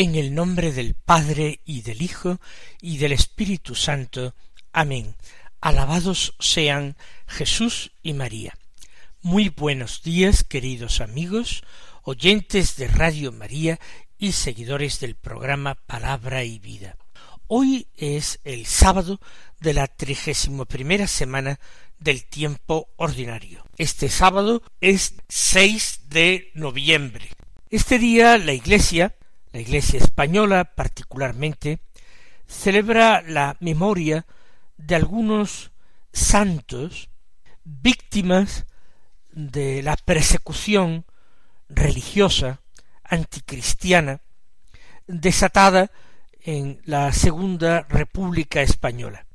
En el nombre del Padre y del Hijo y del Espíritu Santo. Amén. Alabados sean Jesús y María. Muy buenos días, queridos amigos, oyentes de Radio María y seguidores del programa Palabra y Vida. Hoy es el sábado de la trigésimo primera semana del tiempo ordinario. Este sábado es 6 de noviembre. Este día la Iglesia la Iglesia española particularmente celebra la memoria de algunos santos víctimas de la persecución religiosa anticristiana desatada en la Segunda República Española.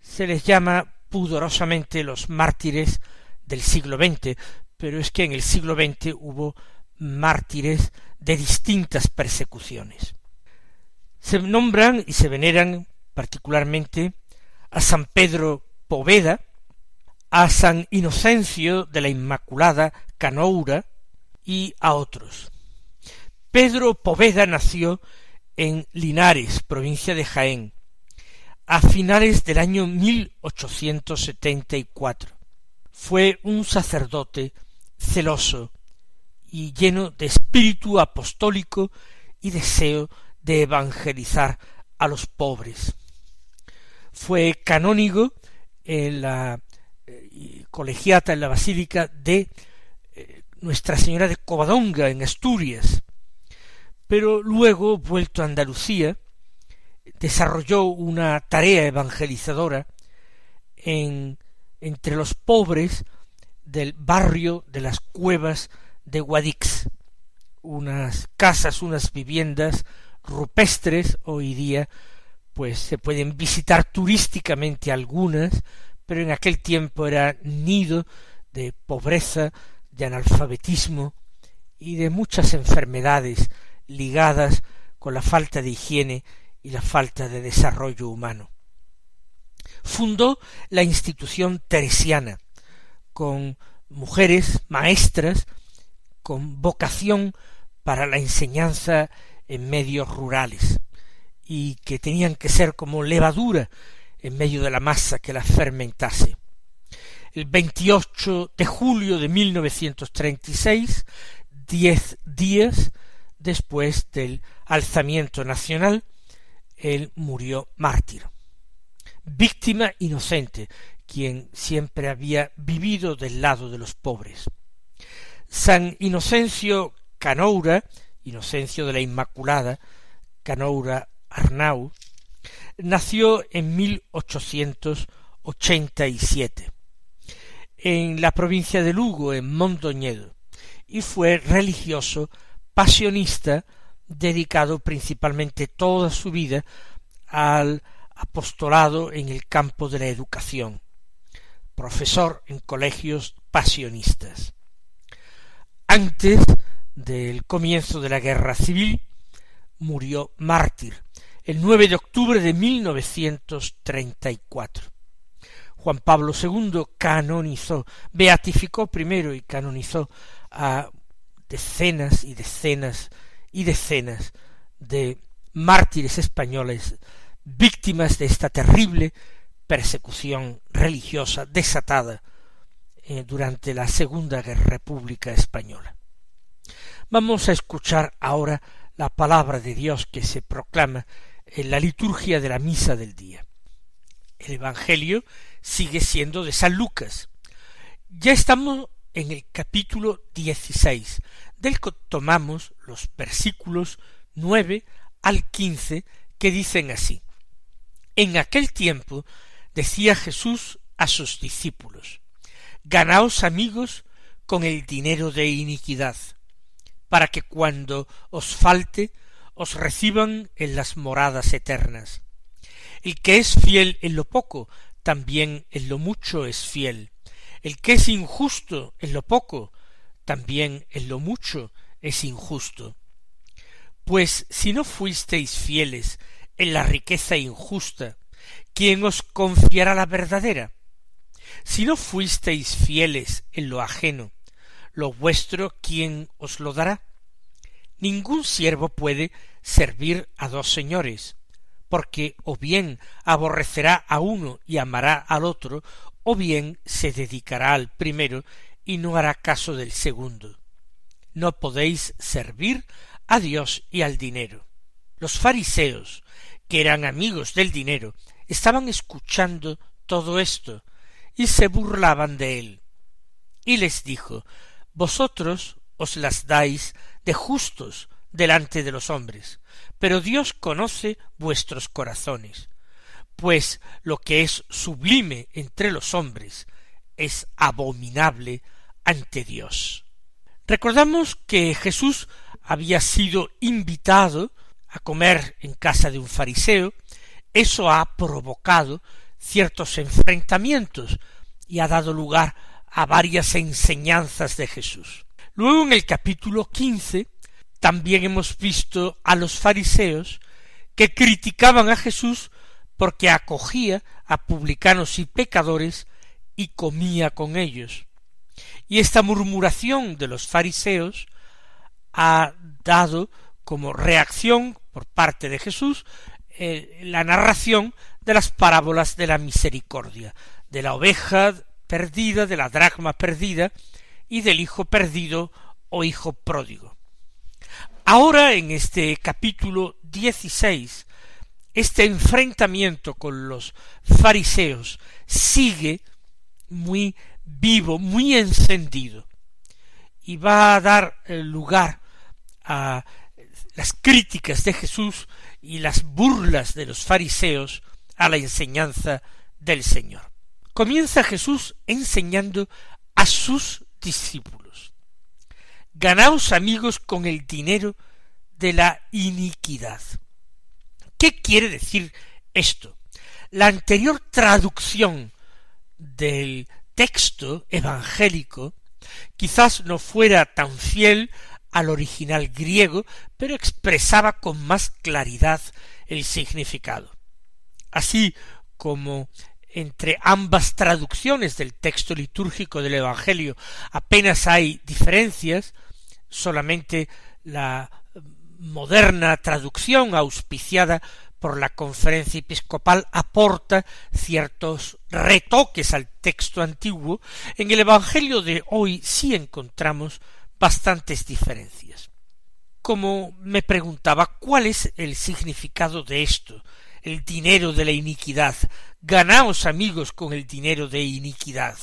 Se les llama pudorosamente los mártires del siglo XX, pero es que en el siglo XX hubo mártires de distintas persecuciones. Se nombran y se veneran particularmente a San Pedro Poveda, a San Inocencio de la Inmaculada Canoura y a otros. Pedro Poveda nació en Linares, provincia de Jaén, a finales del año 1874. Fue un sacerdote celoso y lleno de espíritu apostólico y deseo de evangelizar a los pobres. Fue canónigo en la eh, colegiata en la Basílica de eh, Nuestra Señora de Covadonga en Asturias, pero luego, vuelto a Andalucía, desarrolló una tarea evangelizadora en, entre los pobres del barrio de las cuevas de Guadix, unas casas, unas viviendas rupestres hoy día, pues se pueden visitar turísticamente algunas, pero en aquel tiempo era nido de pobreza, de analfabetismo y de muchas enfermedades ligadas con la falta de higiene y la falta de desarrollo humano. Fundó la institución teresiana, con mujeres maestras con vocación para la enseñanza en medios rurales y que tenían que ser como levadura en medio de la masa que la fermentase. El 28 de julio de 1936, diez días después del alzamiento nacional, él murió mártir. Víctima inocente, quien siempre había vivido del lado de los pobres. San Inocencio Canoura, Inocencio de la Inmaculada, Canoura Arnau, nació en 1887 en la provincia de Lugo, en Mondoñedo, y fue religioso pasionista dedicado principalmente toda su vida al apostolado en el campo de la educación, profesor en colegios pasionistas. Antes del comienzo de la guerra civil, murió mártir el 9 de octubre de 1934. Juan Pablo II canonizó, beatificó primero y canonizó a decenas y decenas y decenas de mártires españoles víctimas de esta terrible persecución religiosa desatada eh, durante la Segunda República Española. Vamos a escuchar ahora la palabra de Dios que se proclama en la liturgia de la misa del día. El Evangelio sigue siendo de San Lucas. Ya estamos en el capítulo dieciséis, del que tomamos los versículos nueve al quince que dicen así. En aquel tiempo decía Jesús a sus discípulos, Ganaos amigos con el dinero de iniquidad, para que cuando os falte os reciban en las moradas eternas. El que es fiel en lo poco, también en lo mucho es fiel. El que es injusto en lo poco, también en lo mucho es injusto. Pues si no fuisteis fieles en la riqueza injusta, ¿quién os confiará la verdadera? Si no fuisteis fieles en lo ajeno, lo vuestro, ¿quién os lo dará? Ningún siervo puede servir a dos señores, porque o bien aborrecerá a uno y amará al otro, o bien se dedicará al primero y no hará caso del segundo. No podéis servir a Dios y al dinero. Los fariseos, que eran amigos del dinero, estaban escuchando todo esto y se burlaban de él. Y les dijo, Vosotros os las dais de justos delante de los hombres, pero Dios conoce vuestros corazones, pues lo que es sublime entre los hombres es abominable ante Dios. Recordamos que Jesús había sido invitado a comer en casa de un fariseo, eso ha provocado ciertos enfrentamientos y ha dado lugar a varias enseñanzas de Jesús. Luego en el capítulo quince también hemos visto a los fariseos que criticaban a Jesús porque acogía a publicanos y pecadores y comía con ellos. Y esta murmuración de los fariseos ha dado como reacción por parte de Jesús eh, la narración de las parábolas de la misericordia, de la oveja perdida, de la dracma perdida y del hijo perdido o hijo pródigo. Ahora en este capítulo dieciséis este enfrentamiento con los fariseos sigue muy vivo, muy encendido, y va a dar eh, lugar a las críticas de Jesús y las burlas de los fariseos a la enseñanza del Señor. Comienza Jesús enseñando a sus discípulos. Ganaos amigos con el dinero de la iniquidad. ¿Qué quiere decir esto? La anterior traducción del texto evangélico quizás no fuera tan fiel al original griego, pero expresaba con más claridad el significado. Así como entre ambas traducciones del texto litúrgico del Evangelio apenas hay diferencias, solamente la moderna traducción auspiciada por la conferencia episcopal aporta ciertos retoques al texto antiguo, en el Evangelio de hoy sí encontramos bastantes diferencias. Como me preguntaba cuál es el significado de esto, el dinero de la iniquidad, ganaos amigos con el dinero de iniquidad.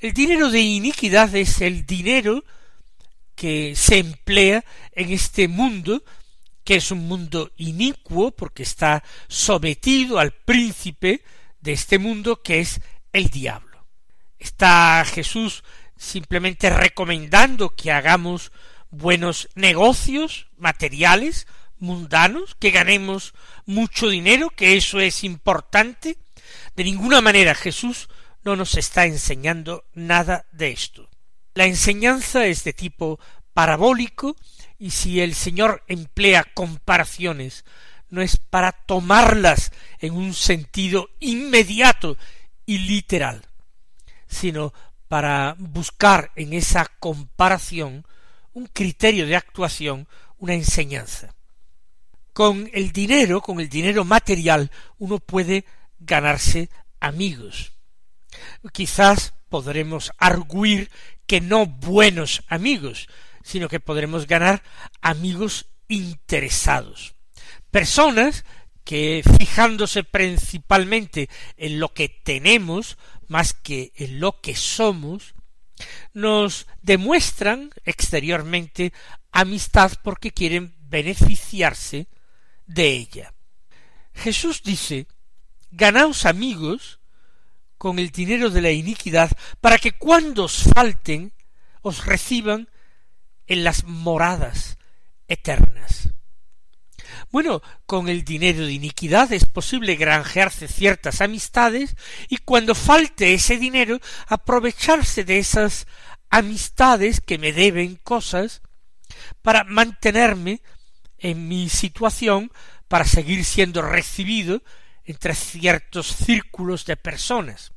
El dinero de iniquidad es el dinero que se emplea en este mundo, que es un mundo inicuo porque está sometido al príncipe de este mundo que es el diablo. Está Jesús simplemente recomendando que hagamos buenos negocios materiales, mundanos, que ganemos mucho dinero, que eso es importante. De ninguna manera Jesús no nos está enseñando nada de esto. La enseñanza es de tipo parabólico y si el Señor emplea comparaciones no es para tomarlas en un sentido inmediato y literal, sino para buscar en esa comparación un criterio de actuación, una enseñanza. Con el dinero, con el dinero material, uno puede ganarse amigos. Quizás podremos arguir que no buenos amigos, sino que podremos ganar amigos interesados. Personas que fijándose principalmente en lo que tenemos más que en lo que somos, nos demuestran exteriormente amistad porque quieren beneficiarse de ella. Jesús dice, ganaos amigos con el dinero de la iniquidad, para que cuando os falten, os reciban en las moradas eternas. Bueno, con el dinero de iniquidad es posible granjearse ciertas amistades y cuando falte ese dinero aprovecharse de esas amistades que me deben cosas para mantenerme en mi situación para seguir siendo recibido entre ciertos círculos de personas.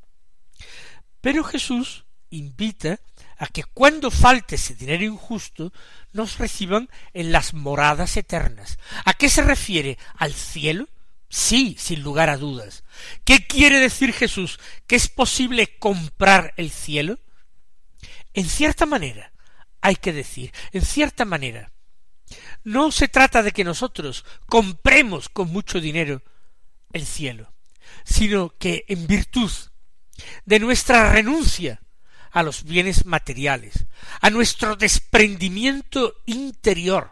Pero Jesús invita a que cuando falte ese dinero injusto nos reciban en las moradas eternas. ¿A qué se refiere? ¿Al cielo? Sí, sin lugar a dudas. ¿Qué quiere decir Jesús? ¿Que es posible comprar el cielo? En cierta manera, hay que decir, en cierta manera. No se trata de que nosotros compremos con mucho dinero el cielo, sino que en virtud de nuestra renuncia a los bienes materiales, a nuestro desprendimiento interior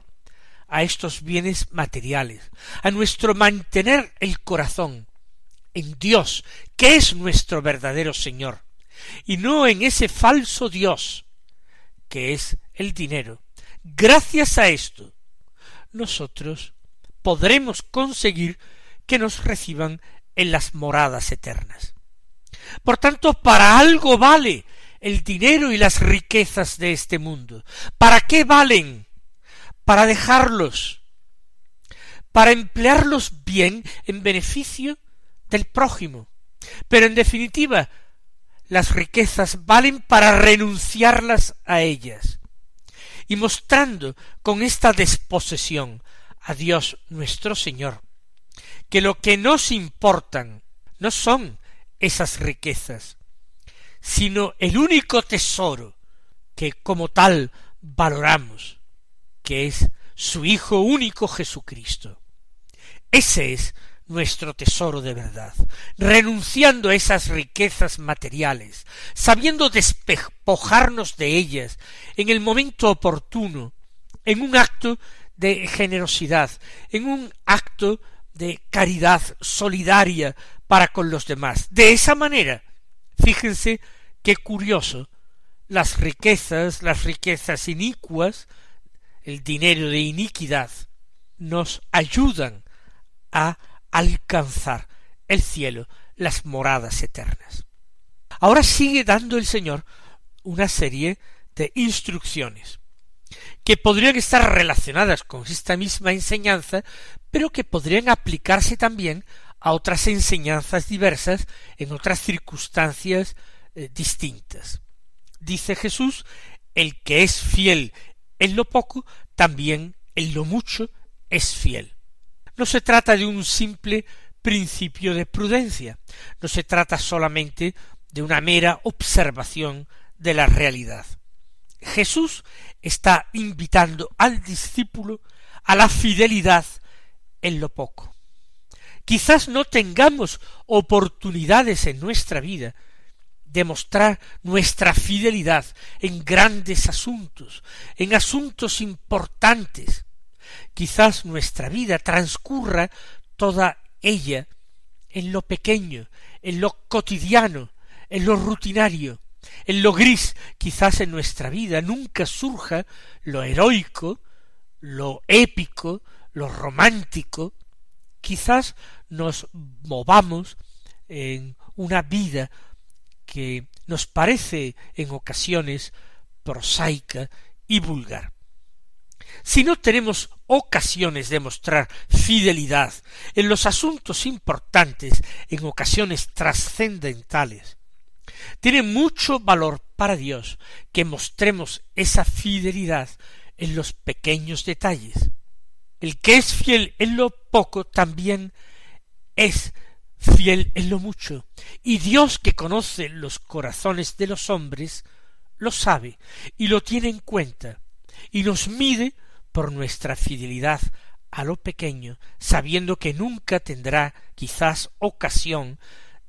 a estos bienes materiales, a nuestro mantener el corazón en Dios, que es nuestro verdadero Señor, y no en ese falso Dios, que es el dinero. Gracias a esto, nosotros podremos conseguir que nos reciban en las moradas eternas. Por tanto, para algo vale el dinero y las riquezas de este mundo. ¿Para qué valen? Para dejarlos, para emplearlos bien en beneficio del prójimo. Pero en definitiva, las riquezas valen para renunciarlas a ellas. Y mostrando con esta desposesión a Dios nuestro Señor, que lo que nos importan no son esas riquezas, sino el único tesoro que como tal valoramos, que es su Hijo único Jesucristo. Ese es nuestro tesoro de verdad, renunciando a esas riquezas materiales, sabiendo despojarnos de ellas en el momento oportuno, en un acto de generosidad, en un acto de caridad solidaria para con los demás. De esa manera Fíjense qué curioso, las riquezas, las riquezas inicuas, el dinero de iniquidad, nos ayudan a alcanzar el cielo, las moradas eternas. Ahora sigue dando el Señor una serie de instrucciones que podrían estar relacionadas con esta misma enseñanza, pero que podrían aplicarse también a otras enseñanzas diversas en otras circunstancias eh, distintas. Dice Jesús, el que es fiel en lo poco, también en lo mucho es fiel. No se trata de un simple principio de prudencia, no se trata solamente de una mera observación de la realidad. Jesús está invitando al discípulo a la fidelidad en lo poco. Quizás no tengamos oportunidades en nuestra vida de mostrar nuestra fidelidad en grandes asuntos, en asuntos importantes. Quizás nuestra vida transcurra toda ella en lo pequeño, en lo cotidiano, en lo rutinario, en lo gris. Quizás en nuestra vida nunca surja lo heroico, lo épico, lo romántico. Quizás nos movamos en una vida que nos parece en ocasiones prosaica y vulgar. Si no tenemos ocasiones de mostrar fidelidad en los asuntos importantes, en ocasiones trascendentales, tiene mucho valor para Dios que mostremos esa fidelidad en los pequeños detalles. El que es fiel en lo poco también es fiel en lo mucho, y Dios que conoce los corazones de los hombres, lo sabe y lo tiene en cuenta, y nos mide por nuestra fidelidad a lo pequeño, sabiendo que nunca tendrá quizás ocasión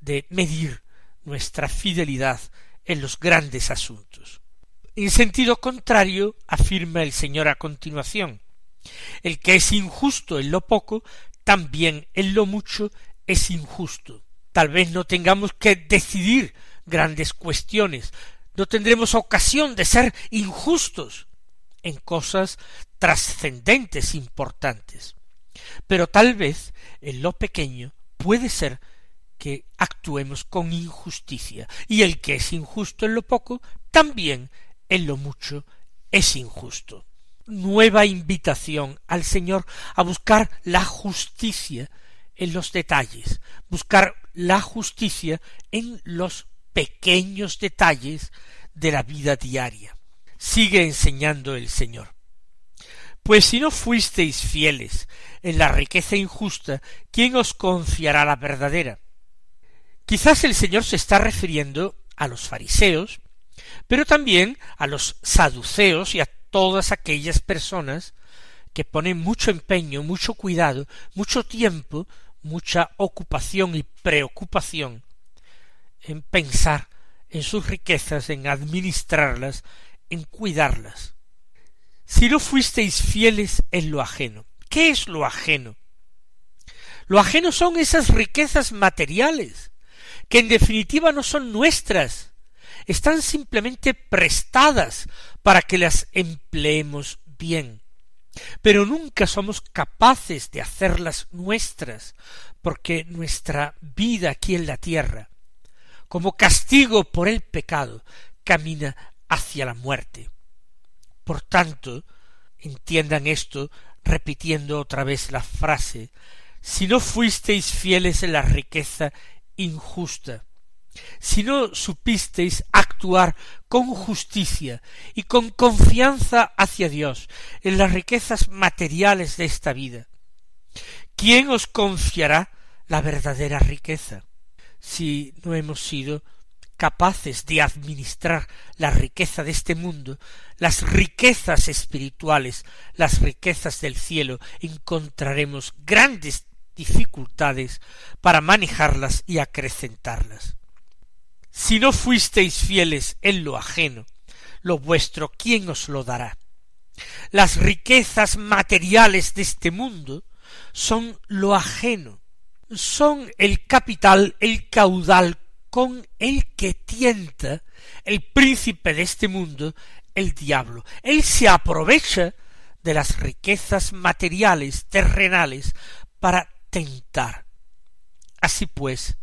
de medir nuestra fidelidad en los grandes asuntos. En sentido contrario, afirma el Señor a continuación, el que es injusto en lo poco, también en lo mucho es injusto. Tal vez no tengamos que decidir grandes cuestiones, no tendremos ocasión de ser injustos en cosas trascendentes, importantes. Pero tal vez en lo pequeño puede ser que actuemos con injusticia, y el que es injusto en lo poco, también en lo mucho es injusto. Nueva invitación al Señor a buscar la justicia en los detalles, buscar la justicia en los pequeños detalles de la vida diaria. Sigue enseñando el Señor. Pues si no fuisteis fieles en la riqueza injusta, ¿quién os confiará la verdadera? Quizás el Señor se está refiriendo a los fariseos, pero también a los saduceos y a todas aquellas personas que ponen mucho empeño, mucho cuidado, mucho tiempo, mucha ocupación y preocupación en pensar en sus riquezas, en administrarlas, en cuidarlas. Si no fuisteis fieles en lo ajeno, ¿qué es lo ajeno? Lo ajeno son esas riquezas materiales, que en definitiva no son nuestras, están simplemente prestadas para que las empleemos bien. Pero nunca somos capaces de hacerlas nuestras, porque nuestra vida aquí en la tierra, como castigo por el pecado, camina hacia la muerte. Por tanto, entiendan esto repitiendo otra vez la frase si no fuisteis fieles en la riqueza injusta, si no supisteis actuar con justicia y con confianza hacia Dios en las riquezas materiales de esta vida, ¿quién os confiará la verdadera riqueza? Si no hemos sido capaces de administrar la riqueza de este mundo, las riquezas espirituales, las riquezas del cielo, encontraremos grandes dificultades para manejarlas y acrecentarlas. Si no fuisteis fieles en lo ajeno, lo vuestro, ¿quién os lo dará? Las riquezas materiales de este mundo son lo ajeno, son el capital, el caudal con el que tienta el príncipe de este mundo, el diablo. Él se aprovecha de las riquezas materiales, terrenales, para tentar. Así pues,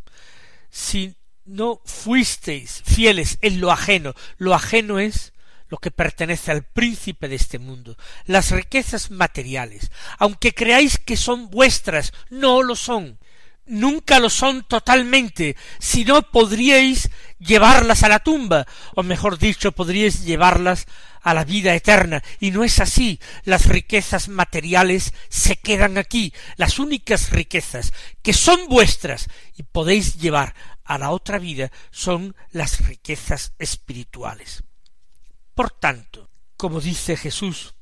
si no fuisteis fieles en lo ajeno, lo ajeno es lo que pertenece al príncipe de este mundo, las riquezas materiales, aunque creáis que son vuestras, no lo son, nunca lo son totalmente, si no podríais llevarlas a la tumba, o mejor dicho, podríais llevarlas a la vida eterna, y no es así. Las riquezas materiales se quedan aquí. Las únicas riquezas que son vuestras y podéis llevar a la otra vida son las riquezas espirituales. Por tanto, como dice Jesús,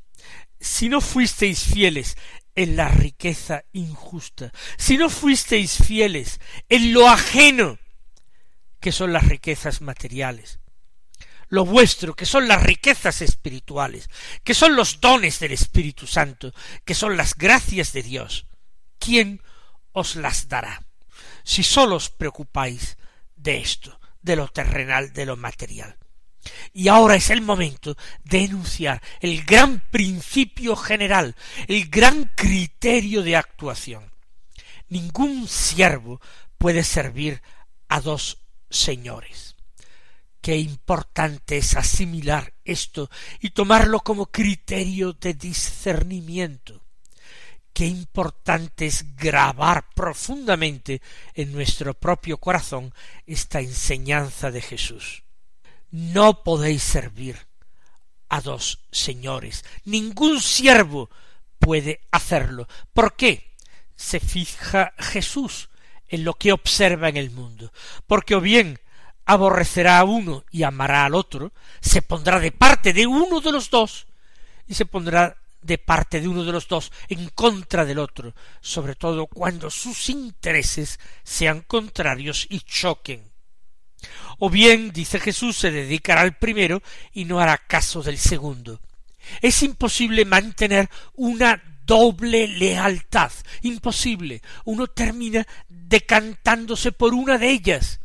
si no fuisteis fieles en la riqueza injusta, si no fuisteis fieles en lo ajeno, que son las riquezas materiales, lo vuestro, que son las riquezas espirituales, que son los dones del Espíritu Santo, que son las gracias de Dios, ¿quién os las dará? Si sólo os preocupáis de esto, de lo terrenal, de lo material. Y ahora es el momento de enunciar el gran principio general, el gran criterio de actuación. Ningún siervo puede servir a dos señores. Qué importante es asimilar esto y tomarlo como criterio de discernimiento. Qué importante es grabar profundamente en nuestro propio corazón esta enseñanza de Jesús. No podéis servir a dos señores. Ningún siervo puede hacerlo. ¿Por qué? Se fija Jesús en lo que observa en el mundo. Porque o bien aborrecerá a uno y amará al otro, se pondrá de parte de uno de los dos y se pondrá de parte de uno de los dos en contra del otro, sobre todo cuando sus intereses sean contrarios y choquen. O bien, dice Jesús, se dedicará al primero y no hará caso del segundo. Es imposible mantener una doble lealtad. Imposible. Uno termina decantándose por una de ellas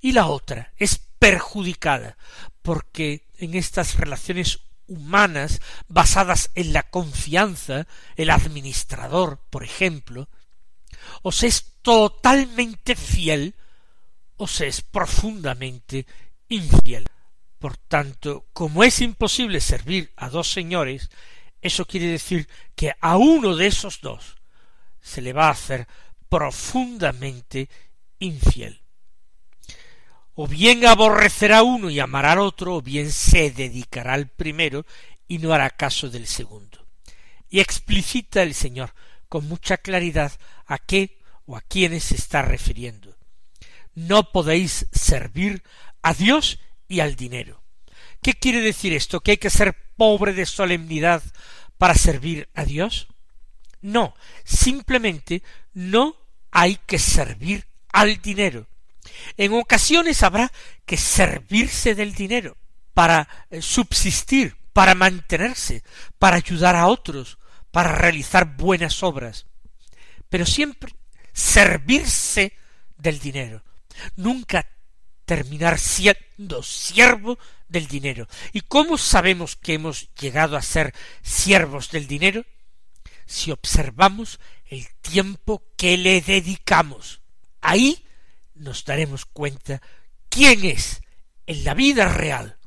y la otra es perjudicada porque en estas relaciones humanas basadas en la confianza, el administrador, por ejemplo, o se es totalmente fiel o se es profundamente infiel. Por tanto, como es imposible servir a dos señores, eso quiere decir que a uno de esos dos se le va a hacer profundamente infiel. O bien aborrecerá uno y amará al otro, o bien se dedicará al primero y no hará caso del segundo. Y explicita el Señor con mucha claridad a qué o a quiénes se está refiriendo. No podéis servir a Dios y al dinero. ¿Qué quiere decir esto? ¿Que hay que ser pobre de solemnidad para servir a Dios? No, simplemente no hay que servir al dinero. En ocasiones habrá que servirse del dinero para eh, subsistir, para mantenerse, para ayudar a otros, para realizar buenas obras. Pero siempre servirse del dinero. Nunca terminar siendo siervo del dinero. ¿Y cómo sabemos que hemos llegado a ser siervos del dinero? Si observamos el tiempo que le dedicamos. Ahí nos daremos cuenta quién es en la vida real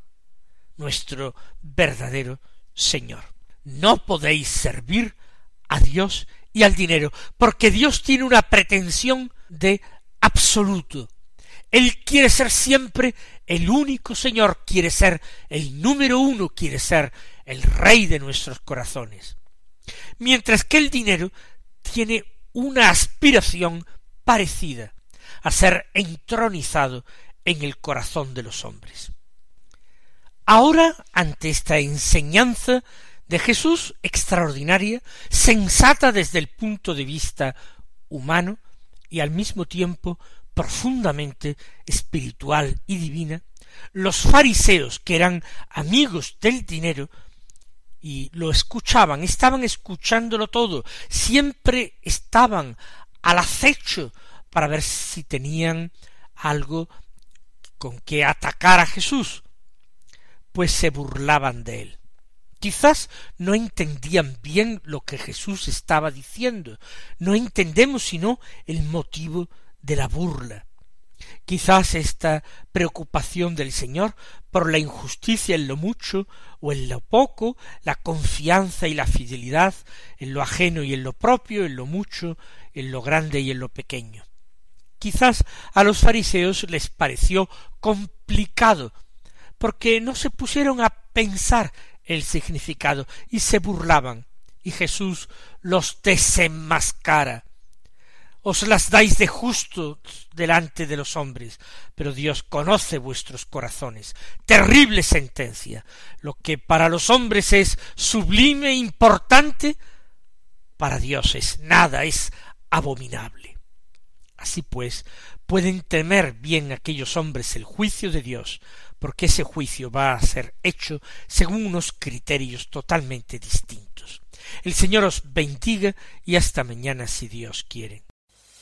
nuestro verdadero Señor. No podéis servir a Dios y al dinero, porque Dios tiene una pretensión de absoluto, él quiere ser siempre el único Señor, quiere ser el número uno, quiere ser el Rey de nuestros corazones. Mientras que el dinero tiene una aspiración parecida a ser entronizado en el corazón de los hombres. Ahora, ante esta enseñanza de Jesús extraordinaria, sensata desde el punto de vista humano y al mismo tiempo profundamente espiritual y divina, los fariseos, que eran amigos del dinero, y lo escuchaban, estaban escuchándolo todo, siempre estaban al acecho para ver si tenían algo con que atacar a Jesús, pues se burlaban de él. Quizás no entendían bien lo que Jesús estaba diciendo, no entendemos sino el motivo de la burla. Quizás esta preocupación del Señor por la injusticia en lo mucho o en lo poco, la confianza y la fidelidad en lo ajeno y en lo propio, en lo mucho, en lo grande y en lo pequeño. Quizás a los fariseos les pareció complicado, porque no se pusieron a pensar el significado y se burlaban, y Jesús los desenmascara os las dais de justo delante de los hombres, pero Dios conoce vuestros corazones. Terrible sentencia. Lo que para los hombres es sublime, e importante, para Dios es nada, es abominable. Así pues, pueden temer bien aquellos hombres el juicio de Dios, porque ese juicio va a ser hecho según unos criterios totalmente distintos. El Señor os bendiga y hasta mañana si Dios quiere.